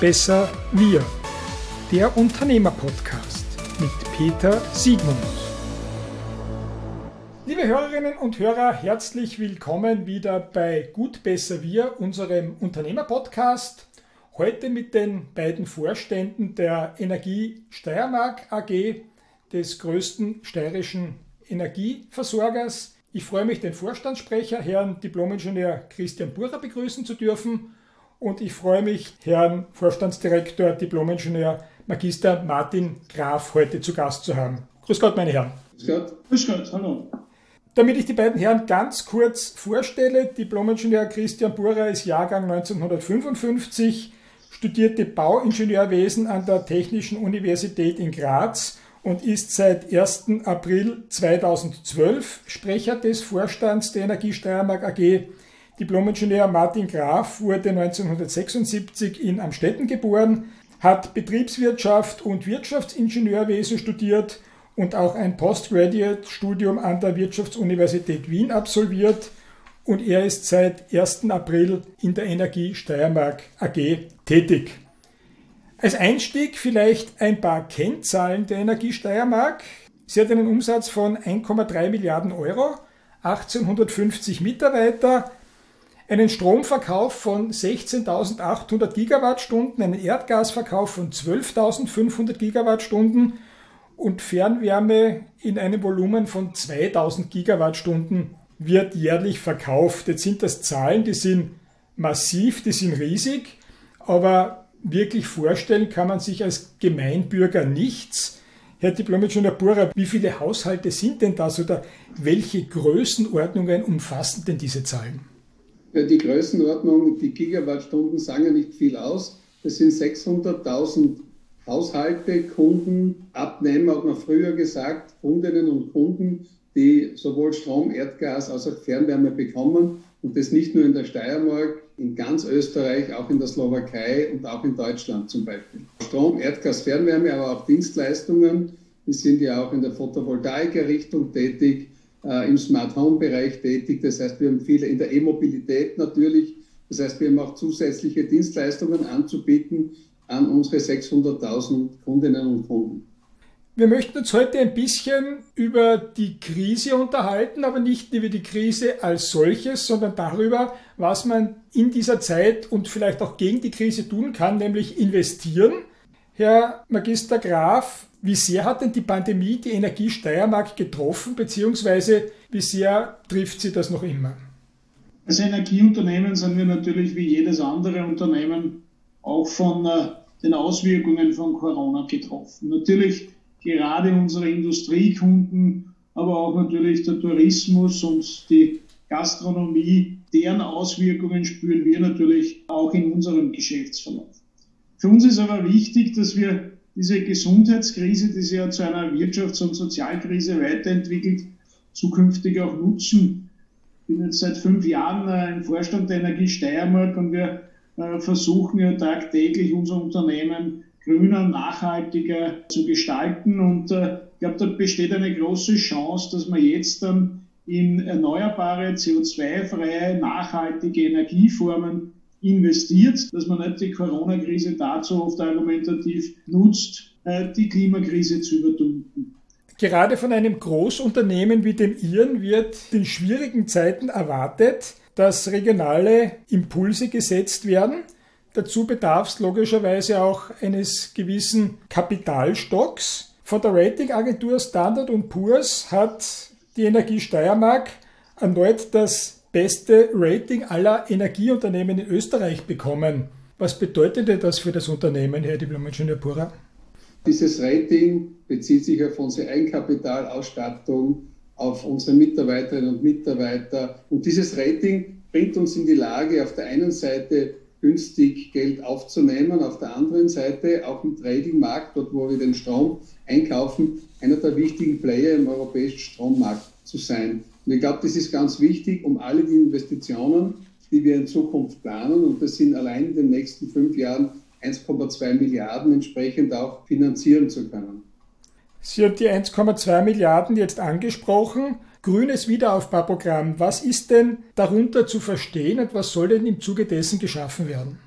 besser wir. Der Unternehmer-Podcast mit Peter Siegmund. Liebe Hörerinnen und Hörer, herzlich willkommen wieder bei Gut, besser wir, unserem Unternehmer-Podcast. Heute mit den beiden Vorständen der Energie Steiermark AG, des größten steirischen Energieversorgers. Ich freue mich, den Vorstandssprecher, Herrn Diplomingenieur Christian Bucher, begrüßen zu dürfen und ich freue mich, Herrn Vorstandsdirektor, Diplomingenieur Magister Martin Graf heute zu Gast zu haben. Grüß Gott, meine Herren. Grüß Gott. Grüß Gott, hallo. Damit ich die beiden Herren ganz kurz vorstelle, Diplomingenieur Christian Burer ist Jahrgang 1955, studierte Bauingenieurwesen an der Technischen Universität in Graz und ist seit 1. April 2012 Sprecher des Vorstands der Energie Steiermark AG Diplomingenieur Martin Graf wurde 1976 in Amstetten geboren, hat Betriebswirtschaft und Wirtschaftsingenieurwesen studiert und auch ein Postgraduate-Studium an der Wirtschaftsuniversität Wien absolviert und er ist seit 1. April in der Energie Steiermark AG tätig. Als Einstieg vielleicht ein paar Kennzahlen der Energie Steiermark. Sie hat einen Umsatz von 1,3 Milliarden Euro, 1850 Mitarbeiter, einen Stromverkauf von 16.800 Gigawattstunden, einen Erdgasverkauf von 12.500 Gigawattstunden und Fernwärme in einem Volumen von 2000 Gigawattstunden wird jährlich verkauft. Jetzt sind das Zahlen, die sind massiv, die sind riesig, aber wirklich vorstellen kann man sich als Gemeinbürger nichts. Herr Diplom-Ingenieur Burer, wie viele Haushalte sind denn das oder welche Größenordnungen umfassen denn diese Zahlen? Die Größenordnung, die Gigawattstunden sagen ja nicht viel aus. Das sind 600.000 Haushalte, Kunden, Abnehmer, hat man früher gesagt, Kundinnen und Kunden, die sowohl Strom, Erdgas als auch Fernwärme bekommen. Und das nicht nur in der Steiermark, in ganz Österreich, auch in der Slowakei und auch in Deutschland zum Beispiel. Strom, Erdgas, Fernwärme, aber auch Dienstleistungen. Die sind ja auch in der Photovoltaik-Richtung tätig äh, im Smart Home Bereich tätig. Das heißt, wir haben viele in der E-Mobilität natürlich. Das heißt, wir haben auch zusätzliche Dienstleistungen anzubieten an unsere 600.000 Kundinnen und Kunden. Wir möchten uns heute ein bisschen über die Krise unterhalten, aber nicht über die Krise als solches, sondern darüber, was man in dieser Zeit und vielleicht auch gegen die Krise tun kann, nämlich investieren. Herr Magister Graf, wie sehr hat denn die Pandemie die Energie Steiermark getroffen, beziehungsweise wie sehr trifft sie das noch immer? Als Energieunternehmen sind wir natürlich wie jedes andere Unternehmen auch von äh, den Auswirkungen von Corona getroffen. Natürlich gerade unsere Industriekunden, aber auch natürlich der Tourismus und die Gastronomie, deren Auswirkungen spüren wir natürlich auch in unserem Geschäftsverlauf. Für uns ist aber wichtig, dass wir diese Gesundheitskrise, die sich ja zu einer Wirtschafts- und Sozialkrise weiterentwickelt, zukünftig auch nutzen. Ich bin jetzt seit fünf Jahren äh, im Vorstand der Energie Steiermark und wir äh, versuchen ja tagtäglich unser Unternehmen grüner, nachhaltiger zu gestalten. Und äh, ich glaube, da besteht eine große Chance, dass man jetzt dann in erneuerbare, CO2-freie, nachhaltige Energieformen investiert, dass man nicht die Corona-Krise dazu oft argumentativ nutzt, äh, die Klimakrise zu überdünken. Gerade von einem Großunternehmen wie dem Ihren wird in schwierigen Zeiten erwartet, dass regionale Impulse gesetzt werden. Dazu bedarf es logischerweise auch eines gewissen Kapitalstocks. Von der Ratingagentur Standard Poor's hat die Energie Steiermark erneut das beste Rating aller Energieunternehmen in Österreich bekommen. Was bedeutet denn das für das Unternehmen, Herr Diplom-Ingenieur Pura? Dieses Rating bezieht sich auf unsere Eigenkapitalausstattung, auf unsere Mitarbeiterinnen und Mitarbeiter. Und dieses Rating bringt uns in die Lage, auf der einen Seite günstig Geld aufzunehmen, auf der anderen Seite auch im Tradingmarkt, dort wo wir den Strom einkaufen, einer der wichtigen Player im europäischen Strommarkt zu sein. Und ich glaube, das ist ganz wichtig, um alle die Investitionen, die wir in Zukunft planen, und das sind allein in den nächsten fünf Jahren 1,2 Milliarden entsprechend auch finanzieren zu können. Sie haben die 1,2 Milliarden jetzt angesprochen. Grünes Wiederaufbauprogramm. Was ist denn darunter zu verstehen und was soll denn im Zuge dessen geschaffen werden?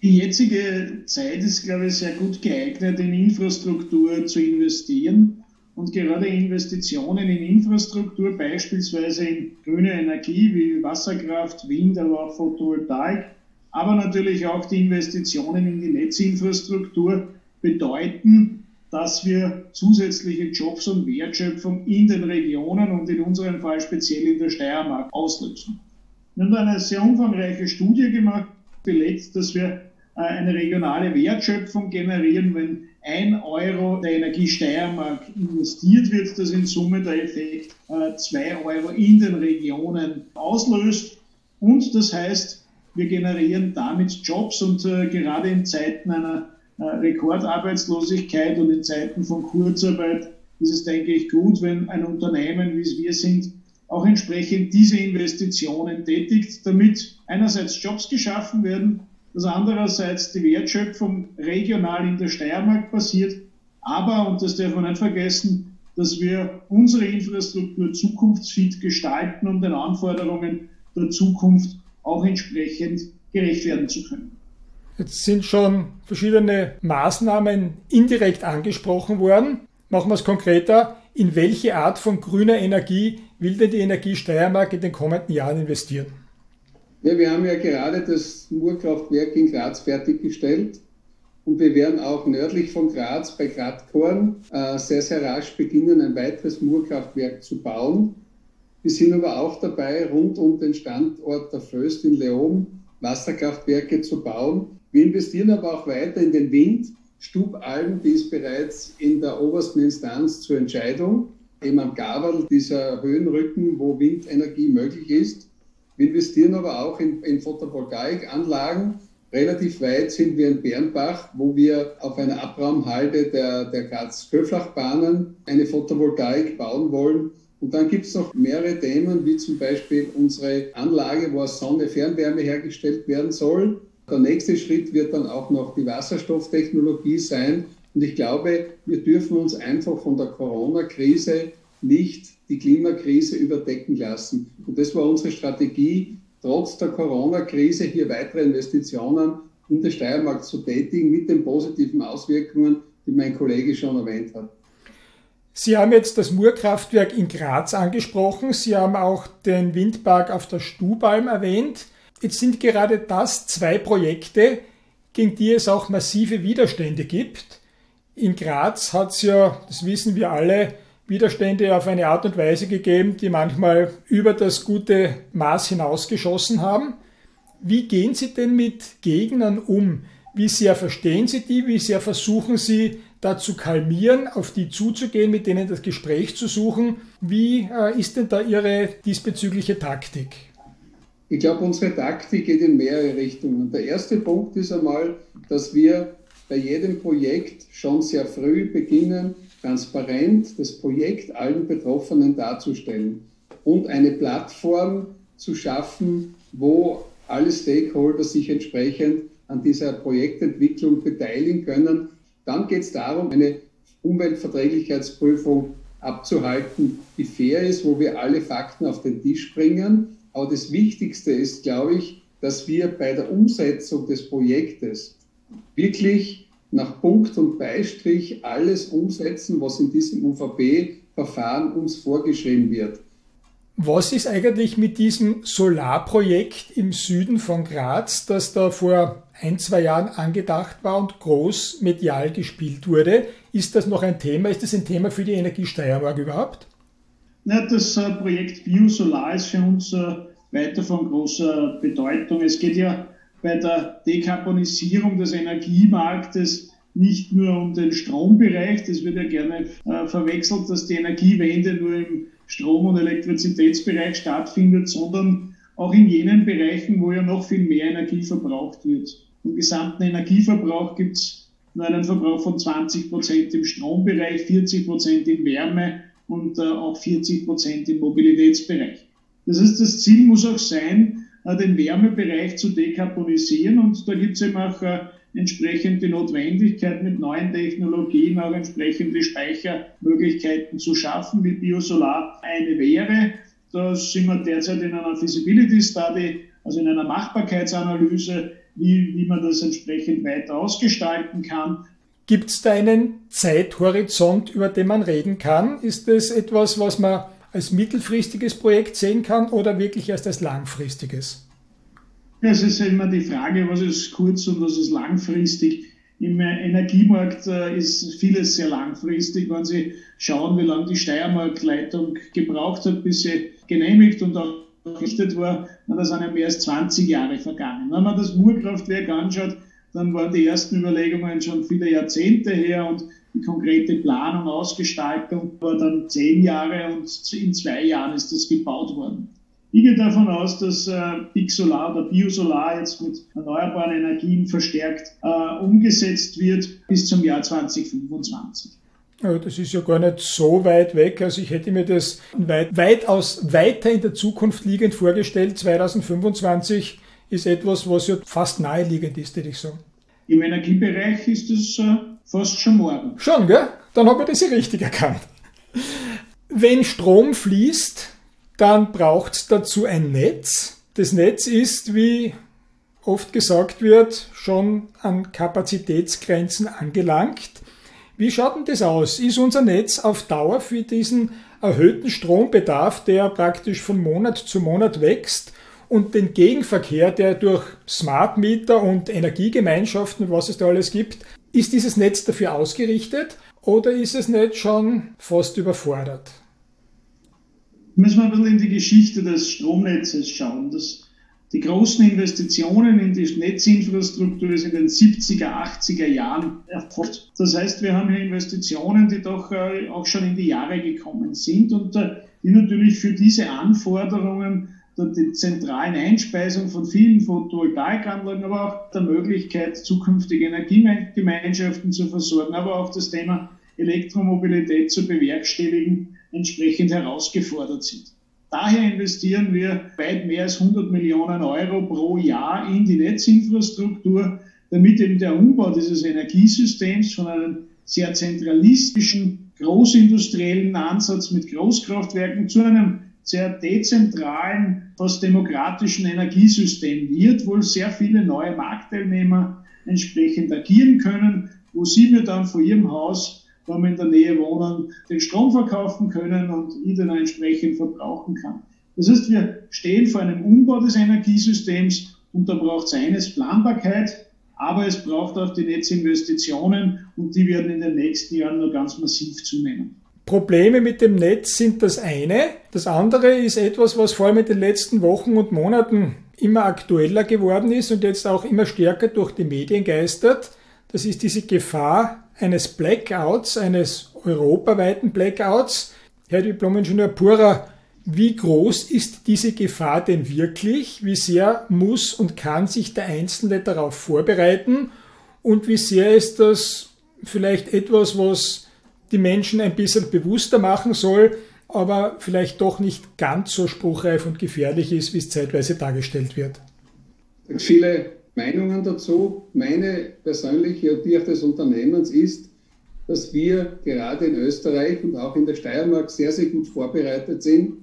Die jetzige Zeit ist, glaube ich, sehr gut geeignet, in Infrastruktur zu investieren. Und gerade Investitionen in Infrastruktur, beispielsweise in grüne Energie wie Wasserkraft, Wind, aber auch Photovoltaik, aber natürlich auch die Investitionen in die Netzinfrastruktur bedeuten, dass wir zusätzliche Jobs und Wertschöpfung in den Regionen und in unserem Fall speziell in der Steiermark auslösen. Wir haben eine sehr umfangreiche Studie gemacht, belegt, dass wir äh, eine regionale Wertschöpfung generieren, wenn ein Euro der Energie Steiermark investiert wird, dass in Summe der Effekt äh, zwei Euro in den Regionen auslöst. Und das heißt, wir generieren damit Jobs und äh, gerade in Zeiten einer äh, Rekordarbeitslosigkeit und in Zeiten von Kurzarbeit ist es, denke ich, gut, wenn ein Unternehmen, wie es wir sind, auch entsprechend diese Investitionen tätigt, damit einerseits Jobs geschaffen werden, dass andererseits die Wertschöpfung regional in der Steiermark passiert, aber, und das darf man nicht vergessen, dass wir unsere Infrastruktur zukunftsfit gestalten, um den Anforderungen der Zukunft auch entsprechend gerecht werden zu können. Jetzt sind schon verschiedene Maßnahmen indirekt angesprochen worden. Machen wir es konkreter. In welche Art von grüner Energie will denn die Energie Steiermark in den kommenden Jahren investieren? Ja, wir haben ja gerade das Murkraftwerk in Graz fertiggestellt und wir werden auch nördlich von Graz bei Gradkorn äh, sehr, sehr rasch beginnen, ein weiteres Murkraftwerk zu bauen. Wir sind aber auch dabei, rund um den Standort der Föst in Leom Wasserkraftwerke zu bauen. Wir investieren aber auch weiter in den Wind. Stubalm, die ist bereits in der obersten Instanz zur Entscheidung, eben am Gaberl, dieser Höhenrücken, wo Windenergie möglich ist. Wir investieren aber auch in, in Photovoltaikanlagen. Relativ weit sind wir in Bernbach, wo wir auf einer Abraumhalde der, der Graz-Köflachbahnen eine Photovoltaik bauen wollen. Und dann gibt es noch mehrere Themen, wie zum Beispiel unsere Anlage, wo aus Sonne Fernwärme hergestellt werden soll. Der nächste Schritt wird dann auch noch die Wasserstofftechnologie sein. Und ich glaube, wir dürfen uns einfach von der Corona-Krise nicht die Klimakrise überdecken lassen. Und das war unsere Strategie, trotz der Corona-Krise hier weitere Investitionen in der Steiermark zu tätigen, mit den positiven Auswirkungen, die mein Kollege schon erwähnt hat. Sie haben jetzt das Murkraftwerk in Graz angesprochen. Sie haben auch den Windpark auf der Stubalm erwähnt. Jetzt sind gerade das zwei Projekte, gegen die es auch massive Widerstände gibt. In Graz hat es ja, das wissen wir alle, Widerstände auf eine Art und Weise gegeben, die manchmal über das gute Maß hinausgeschossen haben. Wie gehen Sie denn mit Gegnern um? Wie sehr verstehen Sie die? Wie sehr versuchen Sie dazu kalmieren, auf die zuzugehen, mit denen das Gespräch zu suchen? Wie äh, ist denn da Ihre diesbezügliche Taktik? Ich glaube, unsere Taktik geht in mehrere Richtungen. Der erste Punkt ist einmal, dass wir bei jedem Projekt schon sehr früh beginnen, transparent das Projekt allen Betroffenen darzustellen und eine Plattform zu schaffen, wo alle Stakeholder sich entsprechend an dieser Projektentwicklung beteiligen können. Dann geht es darum, eine Umweltverträglichkeitsprüfung abzuhalten, die fair ist, wo wir alle Fakten auf den Tisch bringen. Aber das Wichtigste ist, glaube ich, dass wir bei der Umsetzung des Projektes wirklich nach Punkt und Beistrich alles umsetzen, was in diesem UVP-Verfahren uns vorgeschrieben wird. Was ist eigentlich mit diesem Solarprojekt im Süden von Graz, das da vor ein, zwei Jahren angedacht war und groß medial gespielt wurde? Ist das noch ein Thema? Ist das ein Thema für die Energiesteiermark überhaupt? Ja, das äh, Projekt Biosolar ist für uns äh, weiter von großer Bedeutung. Es geht ja bei der Dekarbonisierung des Energiemarktes nicht nur um den Strombereich, das wird ja gerne äh, verwechselt, dass die Energiewende nur im Strom- und Elektrizitätsbereich stattfindet, sondern auch in jenen Bereichen, wo ja noch viel mehr Energie verbraucht wird. Im gesamten Energieverbrauch gibt es nur einen Verbrauch von 20 Prozent im Strombereich, 40 Prozent in Wärme und äh, auch 40 Prozent im Mobilitätsbereich. Das heißt, das Ziel muss auch sein, den Wärmebereich zu dekarbonisieren und da gibt es eben auch äh, entsprechend die Notwendigkeit, mit neuen Technologien auch entsprechende Speichermöglichkeiten zu schaffen, wie Biosolar eine wäre. Da sind wir derzeit in einer Feasibility Study, also in einer Machbarkeitsanalyse, wie, wie man das entsprechend weiter ausgestalten kann. Gibt es da einen Zeithorizont, über den man reden kann? Ist das etwas, was man als mittelfristiges Projekt sehen kann oder wirklich erst als langfristiges? Es ist immer die Frage, was ist kurz und was ist langfristig. Im Energiemarkt äh, ist vieles sehr langfristig. Wenn Sie schauen, wie lange die Steiermark-Leitung gebraucht hat, bis sie genehmigt und auch errichtet war, dann sind ja mehr als 20 Jahre vergangen. Wenn man das Murkraftwerk anschaut, dann waren die ersten Überlegungen schon viele Jahrzehnte her und die konkrete Planung, Ausgestaltung war dann zehn Jahre und in zwei Jahren ist das gebaut worden. Ich gehe davon aus, dass äh, Big Solar oder Biosolar jetzt mit erneuerbaren Energien verstärkt äh, umgesetzt wird bis zum Jahr 2025. Das ist ja gar nicht so weit weg. Also ich hätte mir das weit, weitaus weiter in der Zukunft liegend vorgestellt. 2025 ist etwas, was ja fast naheliegend ist, hätte ich sagen. Im Energiebereich ist es äh, fast schon morgen. Schon, gell? Dann habe ich das ja richtig erkannt. Wenn Strom fließt, dann braucht es dazu ein Netz. Das Netz ist, wie oft gesagt wird, schon an Kapazitätsgrenzen angelangt. Wie schaut denn das aus? Ist unser Netz auf Dauer für diesen erhöhten Strombedarf, der praktisch von Monat zu Monat wächst, und den Gegenverkehr, der durch Smart Meter und Energiegemeinschaften, was es da alles gibt, ist dieses Netz dafür ausgerichtet oder ist es nicht schon fast überfordert? Müssen wir ein bisschen in die Geschichte des Stromnetzes schauen. Das, die großen Investitionen in die Netzinfrastruktur sind in den 70er, 80er Jahren erfolgt. Das heißt, wir haben hier Investitionen, die doch äh, auch schon in die Jahre gekommen sind und äh, die natürlich für diese Anforderungen die zentralen Einspeisung von vielen Photovoltaikanlagen, aber auch der Möglichkeit, zukünftige Energiegemeinschaften zu versorgen, aber auch das Thema Elektromobilität zu bewerkstelligen, entsprechend herausgefordert sind. Daher investieren wir weit mehr als 100 Millionen Euro pro Jahr in die Netzinfrastruktur, damit eben der Umbau dieses Energiesystems von einem sehr zentralistischen, großindustriellen Ansatz mit Großkraftwerken zu einem sehr dezentralen, fast demokratischen Energiesystem wird, wo sehr viele neue Marktteilnehmer entsprechend agieren können, wo sie mir dann vor ihrem Haus, wenn wir in der Nähe wohnen, den Strom verkaufen können und ich den entsprechend verbrauchen kann. Das heißt, wir stehen vor einem Umbau des Energiesystems und da braucht es eines Planbarkeit, aber es braucht auch die Netzinvestitionen und die werden in den nächsten Jahren nur ganz massiv zunehmen. Probleme mit dem Netz sind das eine. Das andere ist etwas, was vor allem in den letzten Wochen und Monaten immer aktueller geworden ist und jetzt auch immer stärker durch die Medien geistert. Das ist diese Gefahr eines Blackouts, eines europaweiten Blackouts. Herr Diplom-Ingenieur Pura, wie groß ist diese Gefahr denn wirklich? Wie sehr muss und kann sich der Einzelne darauf vorbereiten? Und wie sehr ist das vielleicht etwas, was die Menschen ein bisschen bewusster machen soll, aber vielleicht doch nicht ganz so spruchreif und gefährlich ist, wie es zeitweise dargestellt wird. Viele Meinungen dazu. Meine persönliche und die auch des Unternehmens ist, dass wir gerade in Österreich und auch in der Steiermark sehr, sehr gut vorbereitet sind,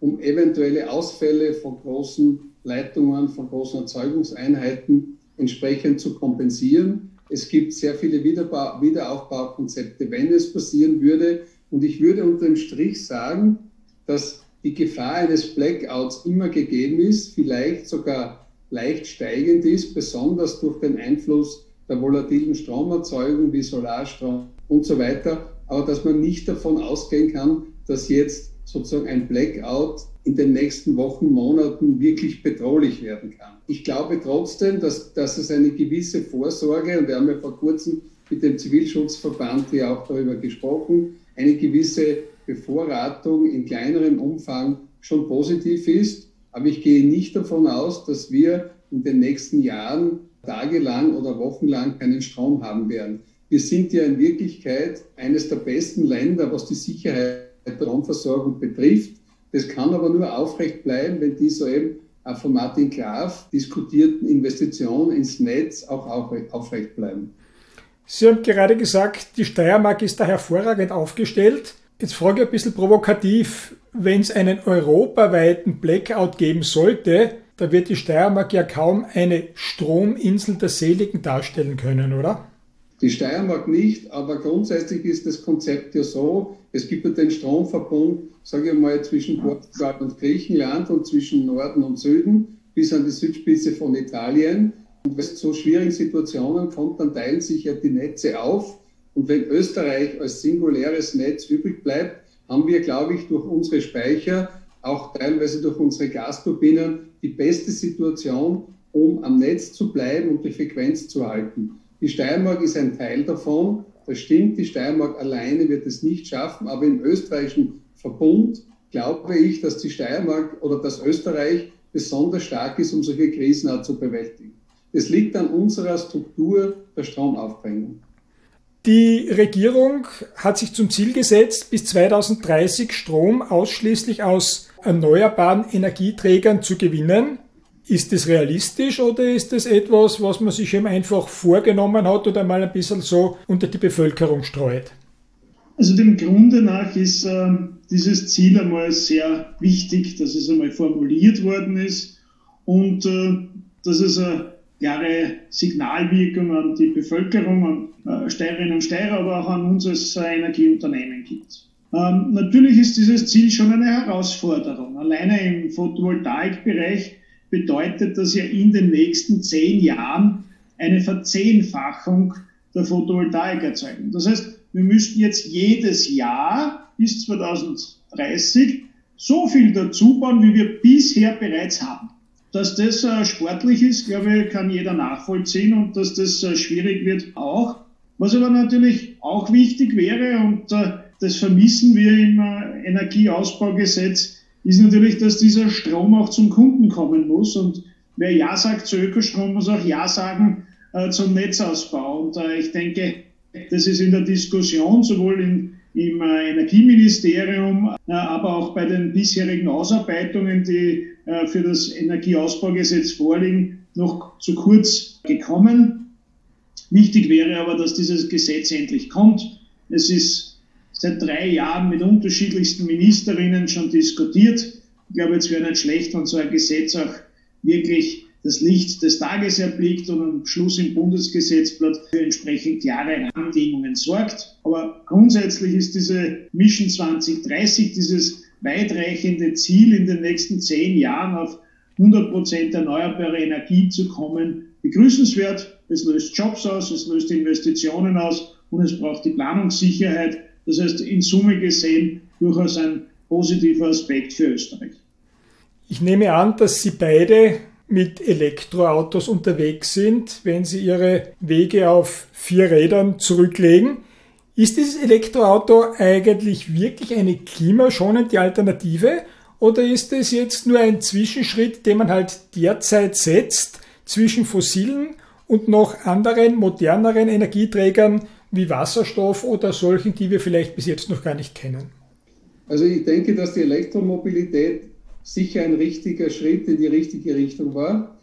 um eventuelle Ausfälle von großen Leitungen, von großen Erzeugungseinheiten entsprechend zu kompensieren. Es gibt sehr viele Wiederaufbaukonzepte, wenn es passieren würde. Und ich würde unter dem Strich sagen, dass die Gefahr eines Blackouts immer gegeben ist, vielleicht sogar leicht steigend ist, besonders durch den Einfluss der volatilen Stromerzeugung wie Solarstrom und so weiter. Aber dass man nicht davon ausgehen kann, dass jetzt sozusagen ein Blackout in den nächsten Wochen, Monaten wirklich bedrohlich werden kann. Ich glaube trotzdem, dass, dass es eine gewisse Vorsorge, und wir haben ja vor kurzem mit dem Zivilschutzverband hier auch darüber gesprochen, eine gewisse Bevorratung in kleinerem Umfang schon positiv ist. Aber ich gehe nicht davon aus, dass wir in den nächsten Jahren tagelang oder wochenlang keinen Strom haben werden. Wir sind ja in Wirklichkeit eines der besten Länder, was die Sicherheit der Stromversorgung betrifft. Das kann aber nur aufrecht bleiben, wenn die soeben von Martin Graf diskutierten Investitionen ins Netz auch aufrecht bleiben. Sie haben gerade gesagt, die Steiermark ist da hervorragend aufgestellt. Jetzt frage ich ein bisschen provokativ, wenn es einen europaweiten Blackout geben sollte, da wird die Steiermark ja kaum eine Strominsel der Seligen darstellen können, oder? Die Steiermark nicht, aber grundsätzlich ist das Konzept ja so, es gibt ja den Stromverbund, sage ich mal, zwischen Portugal und Griechenland und zwischen Norden und Süden bis an die Südspitze von Italien. Und wenn es zu schwierigen Situationen kommt, dann teilen sich ja die Netze auf. Und wenn Österreich als singuläres Netz übrig bleibt, haben wir, glaube ich, durch unsere Speicher, auch teilweise durch unsere Gasturbinen, die beste Situation, um am Netz zu bleiben und die Frequenz zu halten. Die Steiermark ist ein Teil davon. Das stimmt, die Steiermark alleine wird es nicht schaffen, aber im österreichischen Verbund glaube ich, dass die Steiermark oder dass Österreich besonders stark ist, um solche Krisen auch zu bewältigen. Es liegt an unserer Struktur der Stromaufbringung. Die Regierung hat sich zum Ziel gesetzt, bis 2030 Strom ausschließlich aus erneuerbaren Energieträgern zu gewinnen. Ist das realistisch oder ist das etwas, was man sich eben einfach vorgenommen hat oder mal ein bisschen so unter die Bevölkerung streut? Also dem Grunde nach ist äh, dieses Ziel einmal sehr wichtig, dass es einmal formuliert worden ist und äh, dass es eine klare Signalwirkung an die Bevölkerung, an äh, Steirerinnen und Steirer, aber auch an uns als Energieunternehmen gibt. Ähm, natürlich ist dieses Ziel schon eine Herausforderung. Alleine im Photovoltaikbereich bedeutet das ja in den nächsten zehn Jahren eine Verzehnfachung der Photovoltaikerzeugung. Das heißt, wir müssten jetzt jedes Jahr bis 2030 so viel dazu bauen, wie wir bisher bereits haben. Dass das äh, sportlich ist, glaube ich, kann jeder nachvollziehen und dass das äh, schwierig wird auch. Was aber natürlich auch wichtig wäre und äh, das vermissen wir im Energieausbaugesetz, ist natürlich, dass dieser Strom auch zum Kunden kommen muss. Und wer Ja sagt zu Ökostrom, muss auch Ja sagen äh, zum Netzausbau. Und äh, ich denke, das ist in der Diskussion sowohl in, im äh, Energieministerium, äh, aber auch bei den bisherigen Ausarbeitungen, die äh, für das Energieausbaugesetz vorliegen, noch zu kurz gekommen. Wichtig wäre aber, dass dieses Gesetz endlich kommt. Es ist seit drei Jahren mit unterschiedlichsten Ministerinnen schon diskutiert. Ich glaube, es wäre nicht schlecht, wenn so ein Gesetz auch wirklich das Licht des Tages erblickt und am Schluss im Bundesgesetzblatt für entsprechend klare Rahmenbedingungen sorgt. Aber grundsätzlich ist diese Mission 2030, dieses weitreichende Ziel in den nächsten zehn Jahren auf 100 Prozent erneuerbare Energie zu kommen, begrüßenswert. Es löst Jobs aus, es löst Investitionen aus und es braucht die Planungssicherheit, das heißt, in Summe gesehen durchaus ein positiver Aspekt für Österreich. Ich nehme an, dass Sie beide mit Elektroautos unterwegs sind, wenn Sie Ihre Wege auf vier Rädern zurücklegen. Ist dieses Elektroauto eigentlich wirklich eine klimaschonende Alternative oder ist es jetzt nur ein Zwischenschritt, den man halt derzeit setzt zwischen fossilen und noch anderen moderneren Energieträgern wie Wasserstoff oder solchen, die wir vielleicht bis jetzt noch gar nicht kennen? Also ich denke, dass die Elektromobilität sicher ein richtiger Schritt in die richtige Richtung war.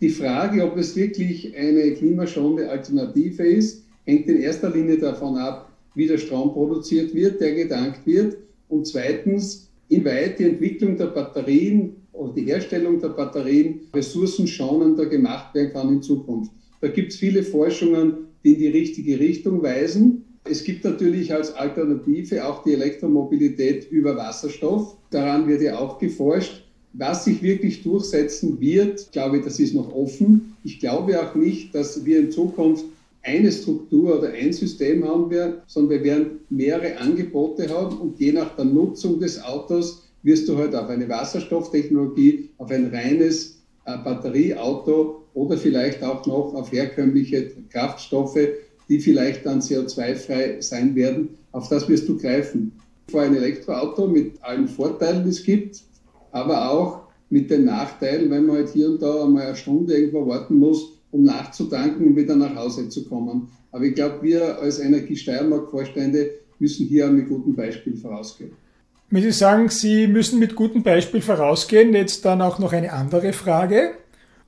Die Frage, ob es wirklich eine klimaschonende Alternative ist, hängt in erster Linie davon ab, wie der Strom produziert wird, der gedankt wird. Und zweitens, inwieweit die Entwicklung der Batterien oder die Herstellung der Batterien ressourcenschonender gemacht werden kann in Zukunft. Da gibt es viele Forschungen, in die richtige Richtung weisen. Es gibt natürlich als Alternative auch die Elektromobilität über Wasserstoff. Daran wird ja auch geforscht. Was sich wirklich durchsetzen wird, glaube ich, das ist noch offen. Ich glaube auch nicht, dass wir in Zukunft eine Struktur oder ein System haben werden, sondern wir werden mehrere Angebote haben und je nach der Nutzung des Autos wirst du halt auf eine Wasserstofftechnologie, auf ein reines äh, Batterieauto oder vielleicht auch noch auf herkömmliche Kraftstoffe, die vielleicht dann CO2-frei sein werden. Auf das wirst du greifen. Vor ein Elektroauto mit allen Vorteilen, die es gibt, aber auch mit den Nachteilen, wenn man halt hier und da einmal eine Stunde irgendwo warten muss, um nachzutanken und wieder nach Hause zu kommen. Aber ich glaube, wir als Energie Steiermark-Vorstände müssen hier mit gutem Beispiel vorausgehen. Wenn Sie sagen, Sie müssen mit gutem Beispiel vorausgehen, jetzt dann auch noch eine andere Frage.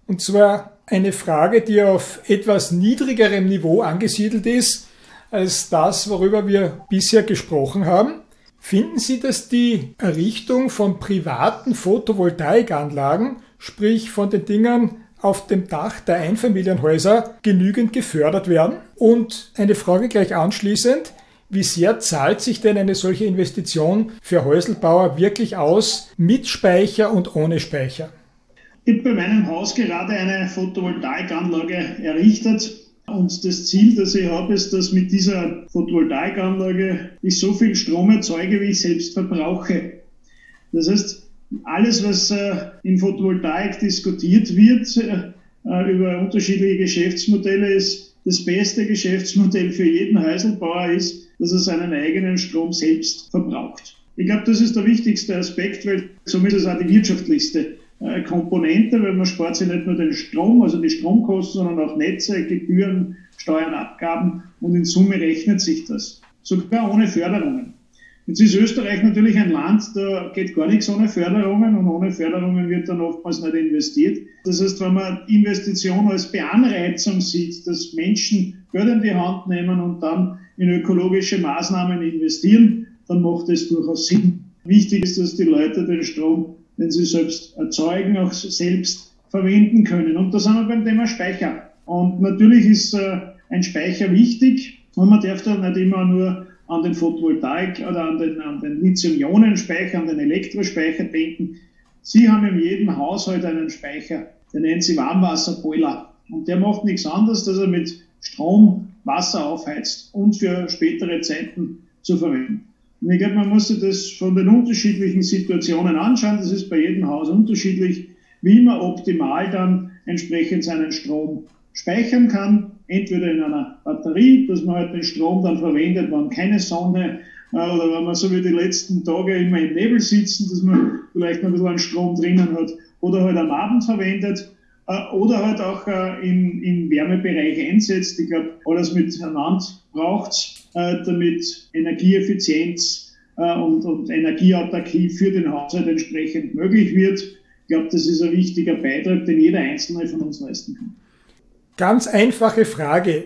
Und zwar eine Frage, die auf etwas niedrigerem Niveau angesiedelt ist als das, worüber wir bisher gesprochen haben. Finden Sie, dass die Errichtung von privaten Photovoltaikanlagen sprich von den Dingern auf dem Dach der Einfamilienhäuser, genügend gefördert werden? Und eine Frage gleich anschließend, wie sehr zahlt sich denn eine solche Investition für Häuselbauer wirklich aus, mit Speicher und ohne Speicher? Ich habe bei meinem Haus gerade eine Photovoltaikanlage errichtet. Und das Ziel, das ich habe, ist, dass mit dieser Photovoltaikanlage ich so viel Strom erzeuge, wie ich selbst verbrauche. Das heißt, alles, was äh, in Photovoltaik diskutiert wird, äh, über unterschiedliche Geschäftsmodelle, ist das beste Geschäftsmodell für jeden Häuselbauer ist, dass er seinen eigenen Strom selbst verbraucht. Ich glaube, das ist der wichtigste Aspekt, weil somit ist es auch die wirtschaftlichste Komponente, weil man spart sich nicht nur den Strom, also die Stromkosten, sondern auch Netze, Gebühren, Steuern, Abgaben und in Summe rechnet sich das. Sogar ohne Förderungen. Jetzt ist Österreich natürlich ein Land, da geht gar nichts ohne Förderungen und ohne Förderungen wird dann oftmals nicht investiert. Das heißt, wenn man Investition als Beanreizung sieht, dass Menschen Geld in die Hand nehmen und dann in ökologische Maßnahmen investieren, dann macht es durchaus Sinn. Wichtig ist, dass die Leute den Strom, den sie selbst erzeugen, auch selbst verwenden können. Und da sind wir beim Thema Speicher. Und natürlich ist äh, ein Speicher wichtig und man darf da nicht immer nur an den Photovoltaik oder an den, an den Lithium-Ionen-Speicher, an den Elektrospeicher denken. Sie haben in jedem Haushalt einen Speicher, der nennt sich Warmwasserboiler. Und der macht nichts anderes, dass er mit Strom Wasser aufheizt und für spätere Zeiten zu verwenden. Und ich glaube, man muss sich das von den unterschiedlichen Situationen anschauen. Das ist bei jedem Haus unterschiedlich, wie man optimal dann entsprechend seinen Strom speichern kann. Entweder in einer Batterie, dass man halt den Strom dann verwendet, wenn keine Sonne äh, oder wenn man so wie die letzten Tage immer im Nebel sitzen, dass man vielleicht noch ein bisschen an Strom drinnen hat, oder halt am Abend verwendet oder halt auch äh, in, in Wärmebereich einsetzt. Ich glaube, alles miteinander braucht äh, damit Energieeffizienz äh, und, und Energieautarkie für den Haushalt entsprechend möglich wird. Ich glaube, das ist ein wichtiger Beitrag, den jeder Einzelne von uns leisten kann. Ganz einfache Frage.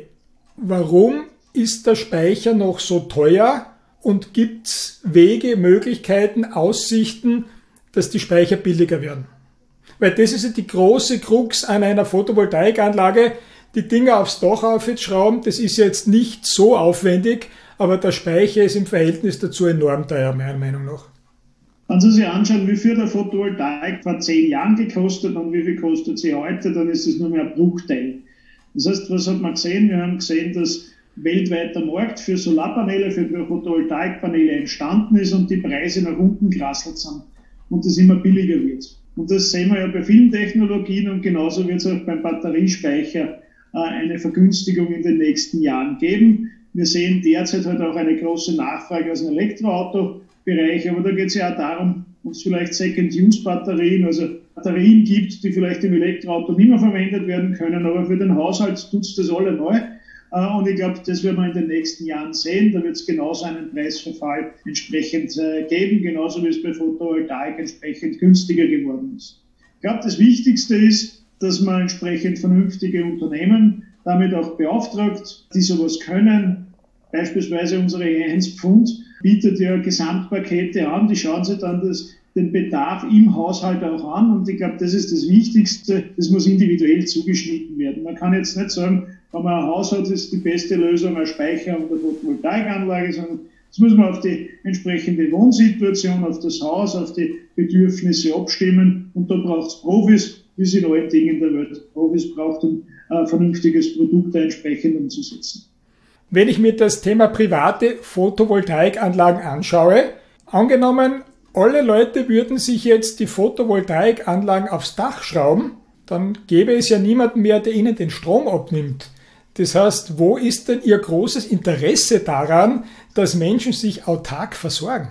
Warum ist der Speicher noch so teuer und gibt es Wege, Möglichkeiten, Aussichten, dass die Speicher billiger werden? Weil das ist ja die große Krux an einer Photovoltaikanlage. Die Dinger aufs Dach aufschrauben, das ist jetzt nicht so aufwendig, aber der Speicher ist im Verhältnis dazu enorm teuer, meiner Meinung nach. Wenn Sie sich anschauen, wie viel der Photovoltaik vor zehn Jahren gekostet und wie viel kostet sie heute, dann ist es nur mehr ein Bruchteil. Das heißt, was hat man gesehen? Wir haben gesehen, dass weltweit der Markt für Solarpaneele, für Photovoltaikpaneele entstanden ist und die Preise nach unten gerasselt sind und es immer billiger wird. Und das sehen wir ja bei vielen Technologien und genauso wird es auch beim Batteriespeicher äh, eine Vergünstigung in den nächsten Jahren geben. Wir sehen derzeit halt auch eine große Nachfrage aus dem Elektroautobereich, aber da geht es ja auch darum, ob es vielleicht Second-Use-Batterien, also Batterien gibt, die vielleicht im Elektroauto nicht mehr verwendet werden können, aber für den Haushalt tut es das alle neu. Äh, und ich glaube, das werden wir in den nächsten Jahren sehen. Da wird es genauso einen Preisverfall entsprechend äh, geben, genauso wie es bei Photovoltaik entsprechend günstiger geworden ist. Ich glaube, das Wichtigste ist, dass man entsprechend vernünftige Unternehmen damit auch beauftragt, die sowas können. Beispielsweise unsere 1 Pfund bietet ja Gesamtpakete an, die schauen sich dann das den Bedarf im Haushalt auch an. Und ich glaube, das ist das Wichtigste. Das muss individuell zugeschnitten werden. Man kann jetzt nicht sagen, wenn man ein Haus hat, ist die beste Lösung ein Speicher und eine Photovoltaikanlage, sondern das muss man auf die entsprechende Wohnsituation, auf das Haus, auf die Bedürfnisse abstimmen. Und da braucht es Profis, wie es in allen Dingen der Welt Profis braucht, um ein vernünftiges Produkt entsprechend umzusetzen. Wenn ich mir das Thema private Photovoltaikanlagen anschaue, angenommen, alle Leute würden sich jetzt die Photovoltaikanlagen aufs Dach schrauben, dann gäbe es ja niemanden mehr, der ihnen den Strom abnimmt. Das heißt, wo ist denn Ihr großes Interesse daran, dass Menschen sich autark versorgen?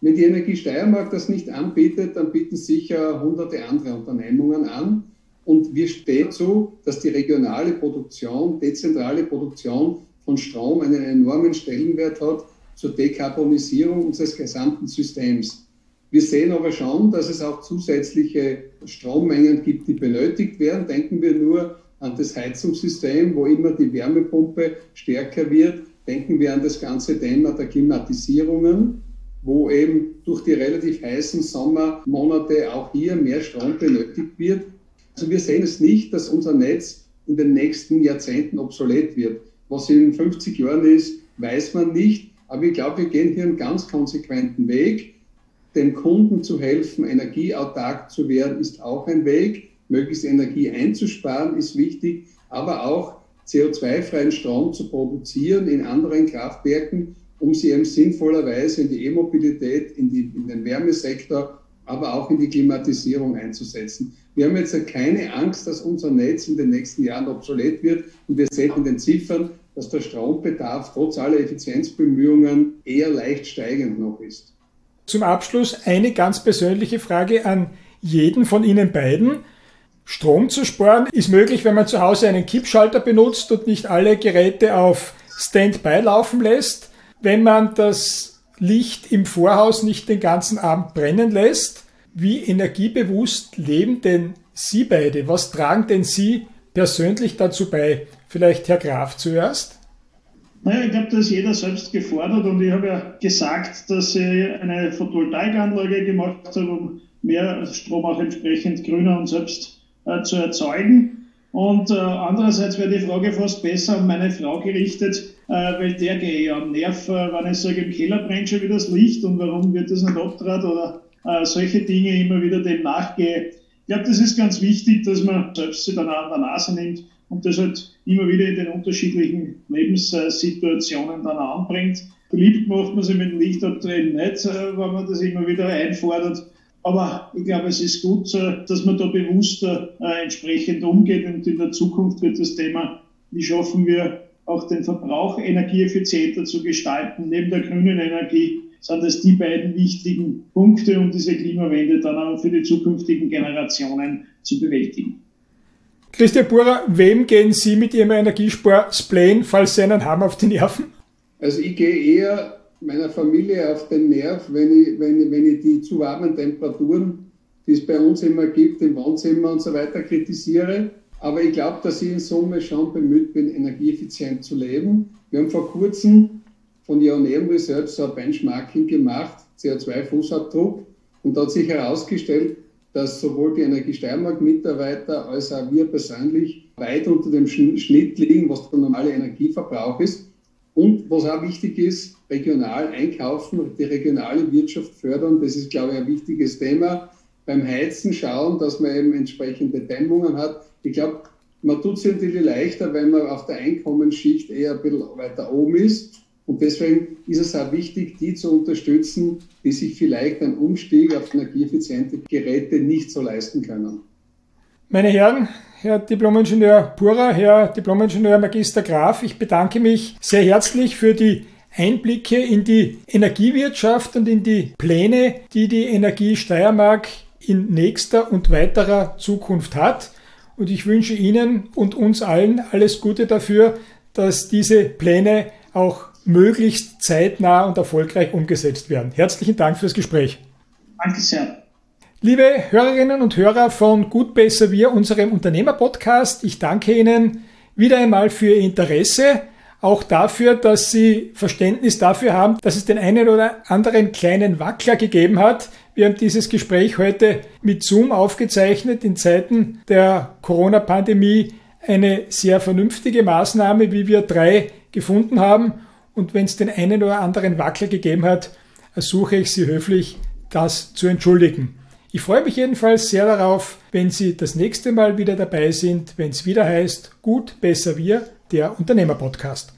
Wenn die Energie Steiermark das nicht anbietet, dann bieten sicher hunderte andere Unternehmungen an. Und wir stehen zu, dass die regionale Produktion, dezentrale Produktion von Strom einen enormen Stellenwert hat zur Dekarbonisierung unseres gesamten Systems. Wir sehen aber schon, dass es auch zusätzliche Strommengen gibt, die benötigt werden. Denken wir nur an das Heizungssystem, wo immer die Wärmepumpe stärker wird. Denken wir an das ganze Thema der Klimatisierungen. wo eben durch die relativ heißen Sommermonate auch hier mehr Strom benötigt wird. Also wir sehen es nicht, dass unser Netz in den nächsten Jahrzehnten obsolet wird. Was in 50 Jahren ist, weiß man nicht. Aber ich glaube, wir gehen hier einen ganz konsequenten Weg. Den Kunden zu helfen, energieautark zu werden, ist auch ein Weg. Möglichst Energie einzusparen ist wichtig, aber auch CO2-freien Strom zu produzieren in anderen Kraftwerken, um sie eben sinnvollerweise in die E-Mobilität, in, in den Wärmesektor, aber auch in die Klimatisierung einzusetzen. Wir haben jetzt keine Angst, dass unser Netz in den nächsten Jahren obsolet wird und wir sehen in den Ziffern, dass der Strombedarf trotz aller Effizienzbemühungen eher leicht steigend noch ist. Zum Abschluss eine ganz persönliche Frage an jeden von Ihnen beiden. Strom zu sparen ist möglich, wenn man zu Hause einen Kippschalter benutzt und nicht alle Geräte auf Standby laufen lässt. Wenn man das Licht im Vorhaus nicht den ganzen Abend brennen lässt. Wie energiebewusst leben denn Sie beide? Was tragen denn Sie persönlich dazu bei? Vielleicht Herr Graf zuerst. Naja, ich glaube, da ist jeder selbst gefordert und ich habe ja gesagt, dass ich eine Photovoltaikanlage gemacht habe, um mehr Strom auch entsprechend grüner und selbst äh, zu erzeugen. Und äh, andererseits wäre die Frage fast besser an meine Frau gerichtet, äh, weil der gehe ja am Nerv, äh, wenn ich sage, im Keller brennt schon wieder das Licht und warum wird das nicht abtrat oder äh, solche Dinge immer wieder dem nachgehe. Ich glaube, das ist ganz wichtig, dass man selbst sich dann an der Nase nimmt und das halt immer wieder in den unterschiedlichen Lebenssituationen dann anbringt. Beliebt macht man sich mit dem Lichtabdrehen nicht, äh, wenn man das immer wieder einfordert. Aber ich glaube, es ist gut, äh, dass man da bewusster äh, entsprechend umgeht und in der Zukunft wird das Thema, wie schaffen wir auch den Verbrauch energieeffizienter zu gestalten, neben der grünen Energie sind das die beiden wichtigen Punkte, um diese Klimawende dann auch für die zukünftigen Generationen zu bewältigen. Christian Burer, wem gehen Sie mit Ihrem Energiespar-Splain, falls Sie einen haben, auf die Nerven? Also ich gehe eher meiner Familie auf den Nerv, wenn ich, wenn, wenn ich die zu warmen Temperaturen, die es bei uns immer gibt, im Wohnzimmer und so weiter, kritisiere. Aber ich glaube, dass ich in Summe schon bemüht bin, energieeffizient zu leben. Wir haben vor kurzem von Ioneum Research so ein Benchmarking gemacht, CO2-Fußabdruck. Und da hat sich herausgestellt, dass sowohl die Energiesteiermark-Mitarbeiter als auch wir persönlich weit unter dem Schnitt liegen, was der normale Energieverbrauch ist. Und was auch wichtig ist, regional einkaufen, die regionale Wirtschaft fördern. Das ist, glaube ich, ein wichtiges Thema. Beim Heizen schauen, dass man eben entsprechende Dämmungen hat. Ich glaube, man tut es natürlich leichter, wenn man auf der Einkommensschicht eher ein bisschen weiter oben ist. Und deswegen ist es auch wichtig, die zu unterstützen, die sich vielleicht einen Umstieg auf energieeffiziente Geräte nicht so leisten können. Meine Herren, Herr Diplomingenieur Pura, Herr Diplomingenieur Magister Graf, ich bedanke mich sehr herzlich für die Einblicke in die Energiewirtschaft und in die Pläne, die die Energie Steiermark in nächster und weiterer Zukunft hat. Und ich wünsche Ihnen und uns allen alles Gute dafür, dass diese Pläne auch möglichst zeitnah und erfolgreich umgesetzt werden. Herzlichen Dank fürs Gespräch. Danke sehr. Liebe Hörerinnen und Hörer von Gut Besser Wir, unserem Unternehmerpodcast, ich danke Ihnen wieder einmal für Ihr Interesse, auch dafür, dass Sie Verständnis dafür haben, dass es den einen oder anderen kleinen Wackler gegeben hat. Wir haben dieses Gespräch heute mit Zoom aufgezeichnet in Zeiten der Corona-Pandemie. Eine sehr vernünftige Maßnahme, wie wir drei gefunden haben. Und wenn es den einen oder anderen Wackler gegeben hat, ersuche ich Sie höflich, das zu entschuldigen. Ich freue mich jedenfalls sehr darauf, wenn Sie das nächste Mal wieder dabei sind, wenn es wieder heißt Gut, besser wir, der Unternehmerpodcast.